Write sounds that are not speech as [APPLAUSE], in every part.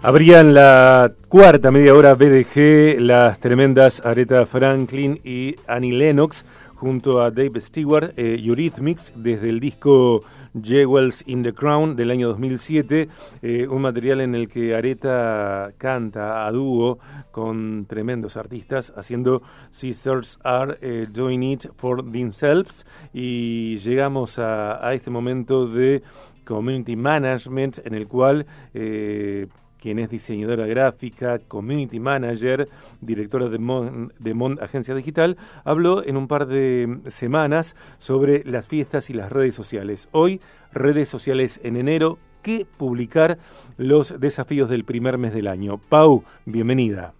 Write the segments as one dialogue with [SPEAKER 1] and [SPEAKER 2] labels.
[SPEAKER 1] Abrían la cuarta media hora BDG las tremendas Aretha Franklin y Annie Lennox junto a Dave Stewart eh, Eurythmics desde el disco Jewels in the Crown del año 2007, eh, un material en el que Aretha canta a dúo con tremendos artistas haciendo Sisters Are eh, Doing It for Themselves. Y llegamos a, a, este momento de Community Management en el cual quien es diseñadora gráfica, community manager, directora de Mon, de Agencia Digital, habló en un par de semanas sobre las fiestas y las redes sociales. Hoy, redes sociales en enero, ¿qué publicar los desafíos del primer mes del año? Pau, bienvenida.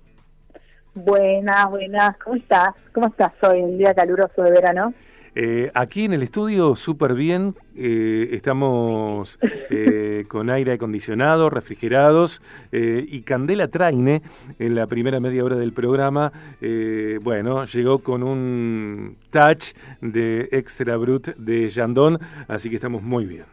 [SPEAKER 2] Buenas, buenas, ¿cómo estás? ¿Cómo estás hoy, un día caluroso de verano?
[SPEAKER 1] Eh, aquí en el estudio súper bien, eh, estamos eh, con aire acondicionado, refrigerados y Candela Traine en la primera media hora del programa, bueno, llegó con un touch de Extra Brut de Yandón, así que estamos muy bien.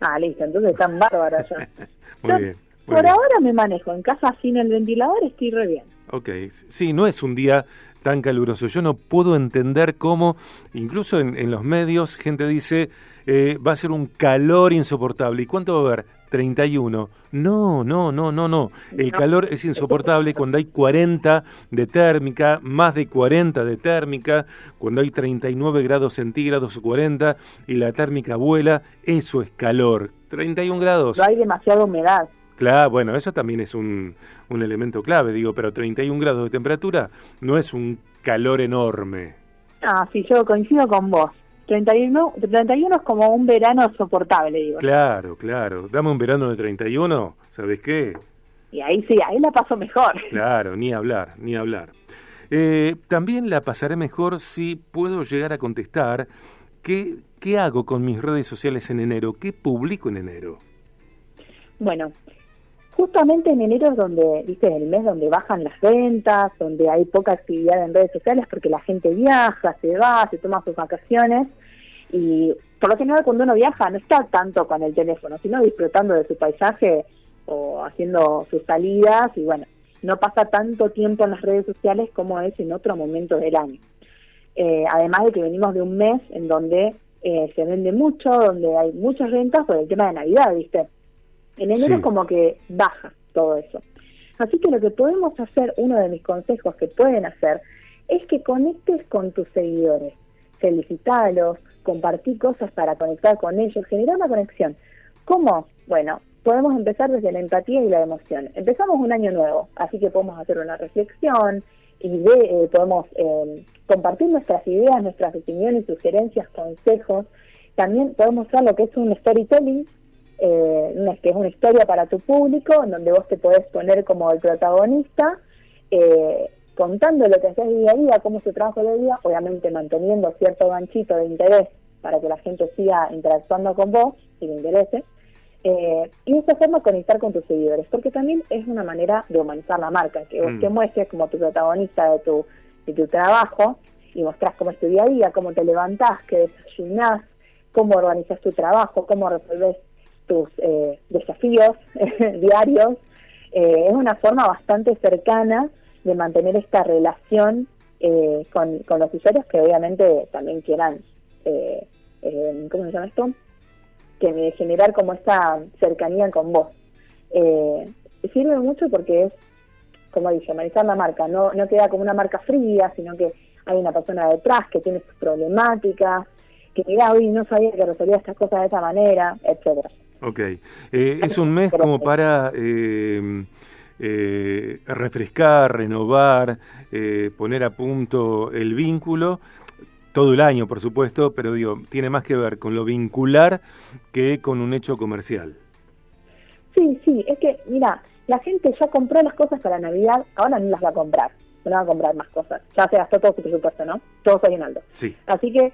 [SPEAKER 2] Ah, listo, entonces están bárbaras ya. [LAUGHS]
[SPEAKER 1] muy bien.
[SPEAKER 2] por ahora me manejo, en casa sin el ventilador estoy re bien.
[SPEAKER 1] Ok, sí, no es un día tan caluroso. Yo no puedo entender cómo, incluso en, los medios, gente dice, eh, va a ser un calor insoportable. ¿Y cuánto va a haber? 31. No, no, no, no, no. El calor es insoportable cuando hay 40 de térmica, más de 40 de térmica, cuando hay 39 grados centígrados o 40 y la térmica vuela, eso es calor. 31 grados.
[SPEAKER 2] No hay demasiada humedad.
[SPEAKER 1] Claro, bueno, eso también es un, un, elemento clave, digo, pero 31 grados de temperatura no es un calor enorme.
[SPEAKER 2] Ah, sí, yo coincido con vos. 31, 31 es como un verano soportable, digo.
[SPEAKER 1] Claro, claro. Dame un verano de 31, ¿sabes qué?
[SPEAKER 2] Y ahí sí, ahí la paso mejor. [LAUGHS]
[SPEAKER 1] Claro, ni hablar, ni hablar. Eh, también la pasaré mejor si puedo llegar a contestar qué, qué hago con mis redes sociales en enero, qué publico en enero.
[SPEAKER 2] Bueno, justamente en enero es donde, viste, el mes donde bajan las ventas, donde hay poca actividad en redes sociales porque la gente viaja, se va, se toma sus vacaciones y por lo general cuando uno viaja no está tanto con el teléfono, sino disfrutando de su paisaje o haciendo sus salidas y bueno, no pasa tanto tiempo en las redes sociales como es en otro momento del año. Eh, además de que venimos de un mes en donde eh, se vende mucho, donde hay muchas ventas por el tema de Navidad, ¿viste? En enero como que baja todo eso. Así que lo que podemos hacer, uno de mis consejos que pueden hacer, es que conectes con tus seguidores, felicitalos, compartir cosas para conectar con ellos, generar una conexión. ¿Cómo? Bueno, podemos empezar desde la empatía y la emoción. Empezamos un año nuevo, así que podemos hacer una reflexión y eh, podemos eh, compartir nuestras ideas, nuestras opiniones, sugerencias, consejos. También podemos hacer lo que es un storytelling, eh, que es una historia para tu público, en donde vos te podés poner como el protagonista, eh, contando lo que haces día a día, cómo se trabaja el día, obviamente manteniendo cierto ganchito de interés para que la gente siga interactuando con vos, si le interese, eh, y de esta forma conectar con tus seguidores, porque también es una manera de humanizar la marca, que vos mm. te muestres como tu protagonista de tu, de tu trabajo y mostrás cómo es tu día a día, cómo te levantás, qué desayunás, cómo organizas tu trabajo, cómo resolvés tus eh, desafíos [LAUGHS] diarios, eh, es una forma bastante cercana de mantener esta relación eh, con, los usuarios que obviamente también quieran, ¿cómo se llama esto? Que generar como esta cercanía con vos. sirve mucho porque es, como dije, humanizar la marca, no, no queda como una marca fría, sino que hay una persona detrás que tiene sus problemáticas, que mira, hoy no sabía que resolvía estas cosas de esta manera, etcétera.
[SPEAKER 1] Ok. Eh, es un mes como para eh, eh, refrescar, renovar, poner a punto el vínculo. Todo el año, por supuesto, pero digo, tiene más que ver con lo vincular que con un hecho comercial.
[SPEAKER 2] Sí, sí, es que, mira, la gente ya compró las cosas para Navidad, ahora no las va a comprar, no va a comprar más cosas. Ya se gastó todo su presupuesto, ¿no? Todo en alto.
[SPEAKER 1] Sí.
[SPEAKER 2] Así que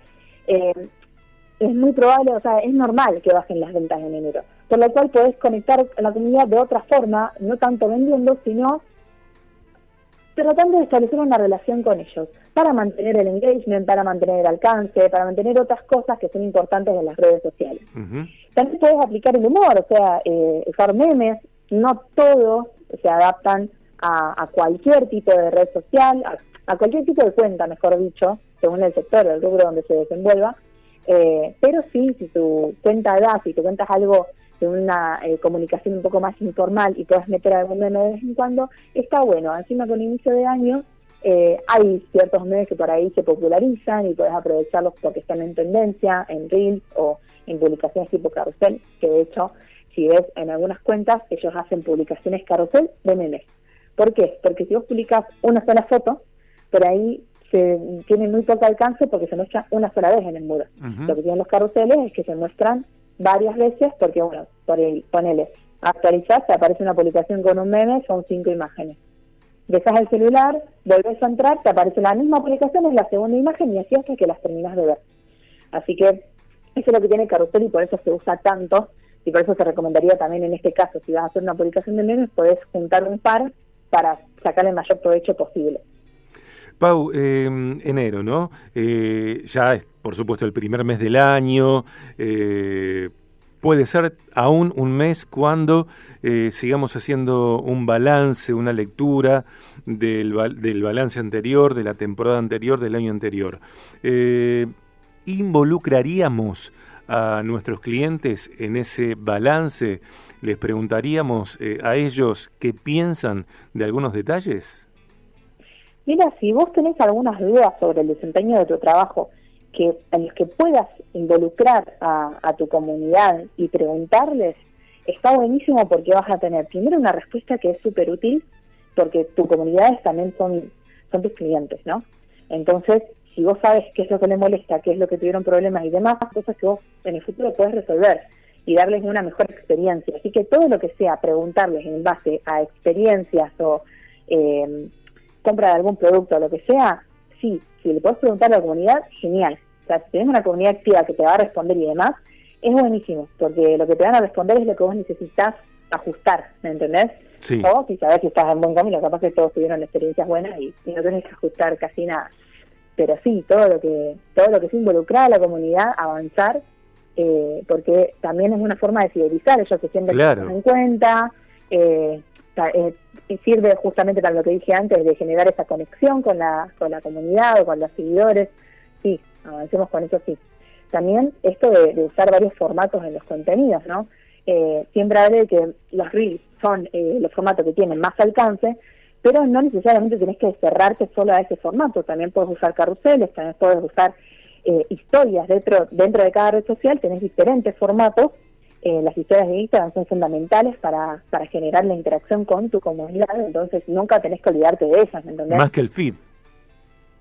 [SPEAKER 2] es muy probable, o sea, es normal que bajen las ventas en enero. Por lo cual podés conectar a la comunidad de otra forma, no tanto vendiendo, sino tratando de establecer una relación con ellos, para mantener el engagement, para mantener el alcance, para mantener otras cosas que son importantes en las redes sociales. También puedes aplicar el humor, o sea, eh, usar memes, no todos se adaptan a, cualquier tipo de red social, a, cualquier tipo de cuenta, mejor dicho, según el sector, el rubro donde se desenvuelva. Eh, pero sí, si tu cuenta da, si te cuentas algo de una eh, comunicación un poco más informal y puedes meter algún meme de vez en cuando, está bueno. Encima con inicio de año eh, hay ciertos memes que por ahí se popularizan y puedes aprovecharlos porque están en tendencia, en Reels o en publicaciones tipo carrusel, que de hecho, si ves en algunas cuentas, ellos hacen publicaciones carrusel de memes. ¿Por qué? Porque si vos publicas una sola foto, por ahí se tiene muy poco alcance porque se muestra una sola vez en el muro. Lo que tienen los carruseles es que se muestran varias veces porque, bueno, por el, ponele, actualizar, te aparece una publicación con un meme, son cinco imágenes. Dejas el celular, volvés a entrar, te aparece la misma publicación, es la segunda imagen y así hasta que las terminas de ver. Así que eso es lo que tiene carrusel y por eso se usa tanto y por eso se recomendaría también en este caso, si vas a hacer una publicación de memes, podés juntar un par para sacar el mayor provecho posible.
[SPEAKER 1] Pau, eh, enero, ¿no? Eh, ya es, por supuesto, el primer mes del año. Eh, puede ser aún un mes cuando eh, sigamos haciendo un balance, una lectura del, del, balance anterior, de la temporada anterior, del año anterior. ¿Involucraríamos a nuestros clientes en ese balance? ¿Les preguntaríamos a ellos qué piensan de algunos detalles?
[SPEAKER 2] Mira, si vos tenés algunas dudas sobre el desempeño de tu trabajo, que en los que puedas involucrar a, tu comunidad y preguntarles, está buenísimo porque vas a tener primero una respuesta que es súper útil, porque tu comunidad también son, son tus clientes, ¿no? Entonces, si vos sabes qué es lo que les molesta, qué es lo que tuvieron problemas y demás, cosas que vos en el futuro puedes resolver y darles una mejor experiencia. Así que todo lo que sea preguntarles en base a experiencias o eh, compra de algún producto o lo que sea, sí, si le puedes preguntar a la comunidad, genial. O sea, si tienes una comunidad activa que te va a responder y demás, es buenísimo, porque lo que te van a responder es lo que vos necesitas ajustar, ¿me entendés?
[SPEAKER 1] Sí.
[SPEAKER 2] O si sabes que estás en buen camino, capaz que todos tuvieron experiencias buenas y, no tenés que ajustar casi nada. Pero sí, todo lo que todo lo que se involucra a la comunidad, avanzar, eh, porque también es una forma de fidelizar, ellos se sienten
[SPEAKER 1] claro.
[SPEAKER 2] en cuenta, eh, eh, sirve justamente para lo que dije antes, de generar esa conexión con la, con la comunidad o con los seguidores. Sí, avancemos con eso, sí. También esto de, usar varios formatos en los contenidos, ¿no? Eh, siempre hablo de que los reels son eh, los formatos que tienen más alcance, pero no necesariamente tenés que cerrarte solo a ese formato. También puedes usar carruseles, también puedes usar eh, historias dentro, dentro de cada red social, tenés diferentes formatos eh, las historias de Instagram son fundamentales para, para generar la interacción con tu comunidad, entonces nunca tenés que olvidarte de ellas, ¿entendés?
[SPEAKER 1] Más que el feed,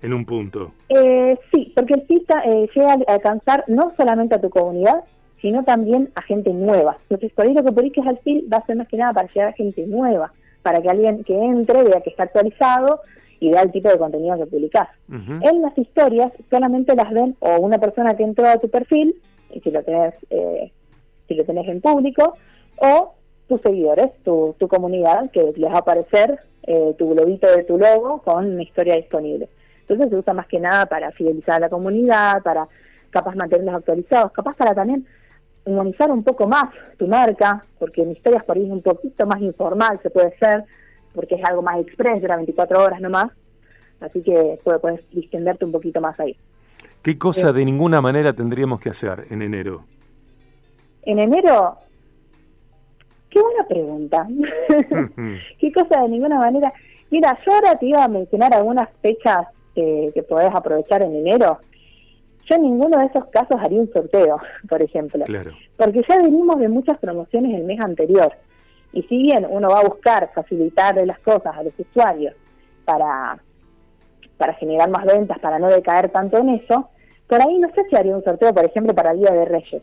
[SPEAKER 1] en un punto.
[SPEAKER 2] Eh, sí, porque el feed eh, llega a alcanzar no solamente a tu comunidad, sino también a gente nueva. Entonces, por ahí lo que publiques al feed va a ser más que nada para llegar a gente nueva, para que alguien que entre vea que está actualizado y vea el tipo de contenido que publicás. En las historias solamente las ven o una persona que entró a tu perfil, y si lo tenés eh, si lo tenés en público, o tus seguidores, tu, tu comunidad, que les va a aparecer eh, tu globito de tu logo con una historia disponible. Entonces se usa más que nada para fidelizar a la comunidad, para capaz mantenerlos actualizados, capaz para también humanizar un poco más tu marca, porque en historias por ahí es un poquito más informal, se puede ser, porque es algo más express, dura 24 horas nomás, así que puedes distenderte un poquito más ahí.
[SPEAKER 1] ¿Qué cosa de ninguna manera tendríamos que hacer en enero?
[SPEAKER 2] En enero, qué buena pregunta. [LAUGHS] qué cosa de ninguna manera. Mira, yo ahora te iba a mencionar algunas fechas que podés aprovechar en enero. Yo en ninguno de esos casos haría un sorteo, [LAUGHS] por ejemplo. Porque ya venimos de muchas promociones el mes anterior. Y si bien uno va a buscar facilitarle las cosas a los usuarios para, para generar más ventas, para no decaer tanto en eso, por ahí no sé si haría un sorteo, por ejemplo, para el Día de Reyes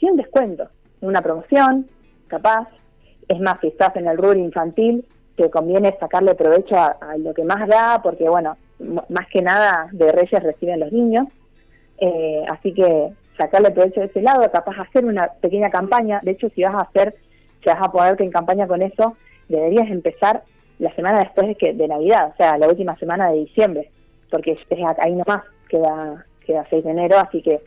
[SPEAKER 2] sin descuento, una promoción, capaz. Es más, si estás en el rubro infantil, te conviene sacarle provecho a, lo que más da, porque bueno, más que nada de Reyes reciben los niños. Eh, así que sacarle provecho de ese lado, capaz hacer una pequeña campaña. De hecho, si vas a hacer, si vas a ponerte en campaña con eso, deberías empezar la semana después de, que, de Navidad, o sea, la última semana de diciembre, porque es ahí nomás queda, queda 6 de enero, así que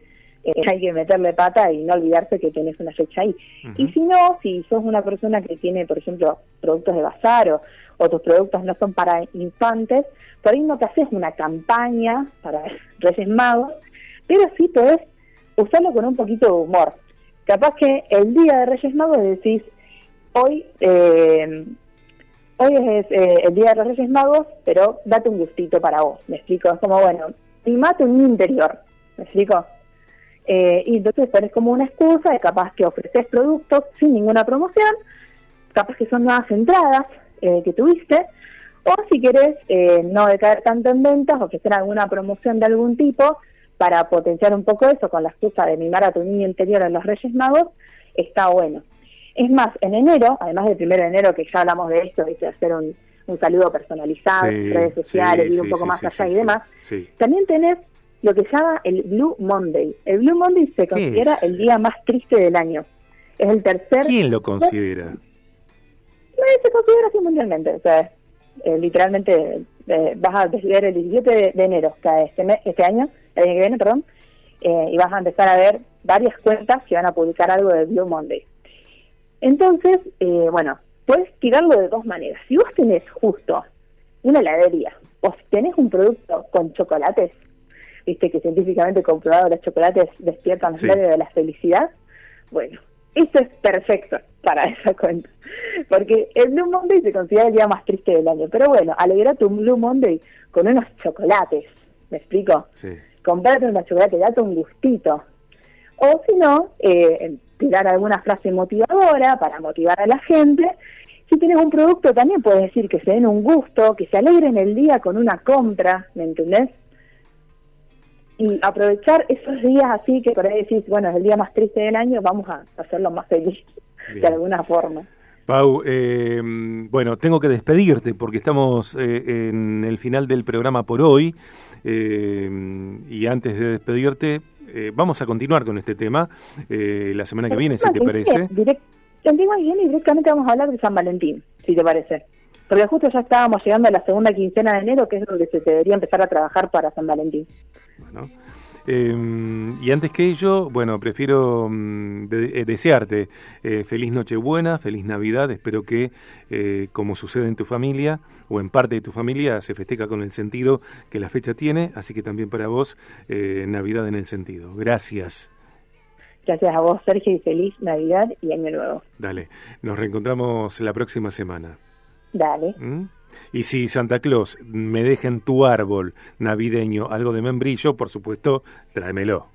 [SPEAKER 2] eh, hay que meterle pata y no olvidarse que tenés una fecha ahí. Y si no, si sos una persona que tiene, por ejemplo, productos de bazar o, o tus productos no son para infantes, por ahí no te haces una campaña para [LAUGHS] Reyes Magos, pero sí podés usarlo con un poquito de humor. Capaz que el día de Reyes Magos decís, hoy, eh, hoy es eh, el día de los Reyes Magos, pero date un gustito para vos, me explico, es como, bueno, mate un interior, me explico. Eh, y entonces tenés como una excusa de capaz que ofreces productos sin ninguna promoción, capaz que son nuevas entradas que tuviste, o si querés no decaer tanto en ventas, ofrecer alguna promoción de algún tipo, para potenciar un poco eso con la excusa de mimar a tu niño interior en los Reyes Magos, está bueno. Es más, en enero, además del primero de enero que ya hablamos de esto, de hacer un, saludo personalizado redes sociales, ir un poco más allá y demás, también tenés lo que se llama el Blue Monday. El Blue Monday se considera el día más triste del año. Es el tercer...
[SPEAKER 1] ¿Quién lo considera?
[SPEAKER 2] se considera así mundialmente. O sea, eh, literalmente eh, vas a ver el 17 de, enero, que este, este año, el año que viene, perdón, eh, y vas a empezar a ver varias cuentas que van a publicar algo de Blue Monday. Entonces, eh, bueno, puedes tirarlo de dos maneras. Si vos tenés justo una heladería o si tenés un producto con chocolates, viste que científicamente comprobado los chocolates despiertan sí. de la felicidad, bueno, esto es perfecto para [LAUGHS] esa cuenta. Porque el Blue Monday se considera el día más triste del año. Pero bueno, alegra tu Blue Monday con unos chocolates. ¿Me explico? Sí. Comprarte unos chocolates, date un gustito. O si no, eh, tirar alguna frase motivadora para motivar a la gente. Si tienes un producto, también puedes decir que se den un gusto, que se alegren el día con una compra, ¿me entendés? Y aprovechar esos días así que por ahí decís, bueno, es el día más triste del año, vamos a hacerlo más feliz [LAUGHS] de alguna forma.
[SPEAKER 1] Pau, eh, bueno, tengo que despedirte porque estamos eh, en el final del programa por hoy eh, y antes de despedirte vamos a continuar con este tema la semana que viene, si te parece.
[SPEAKER 2] Direct, viene directamente vamos a hablar de San Valentín, si te parece. Porque justo ya estábamos llegando a la segunda quincena de enero, que es donde se debería empezar a trabajar para San Valentín.
[SPEAKER 1] Bueno, Em, y antes que ello, bueno, prefiero mm, eh, desearte eh, feliz Nochebuena, feliz Navidad. Espero que, eh, como sucede en tu familia o en parte de tu familia, se festeja con el sentido que la fecha tiene. Así que también para vos, Navidad en el sentido. Gracias.
[SPEAKER 2] Gracias a vos, Sergio, y feliz Navidad y Año Nuevo.
[SPEAKER 1] Dale, nos reencontramos la próxima semana.
[SPEAKER 2] Dale. ¿Mm?
[SPEAKER 1] Y si Santa Claus me deja en tu árbol navideño algo de membrillo, por supuesto, tráemelo.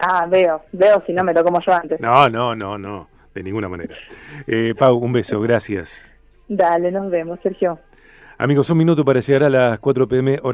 [SPEAKER 2] Ah, veo, veo si no me lo como yo antes.
[SPEAKER 1] No, no, no, no, de ninguna manera. Eh, Pau, un beso, gracias.
[SPEAKER 2] Dale, nos vemos, Sergio.
[SPEAKER 1] Amigos, un minuto para llegar a las 4 pm. Hora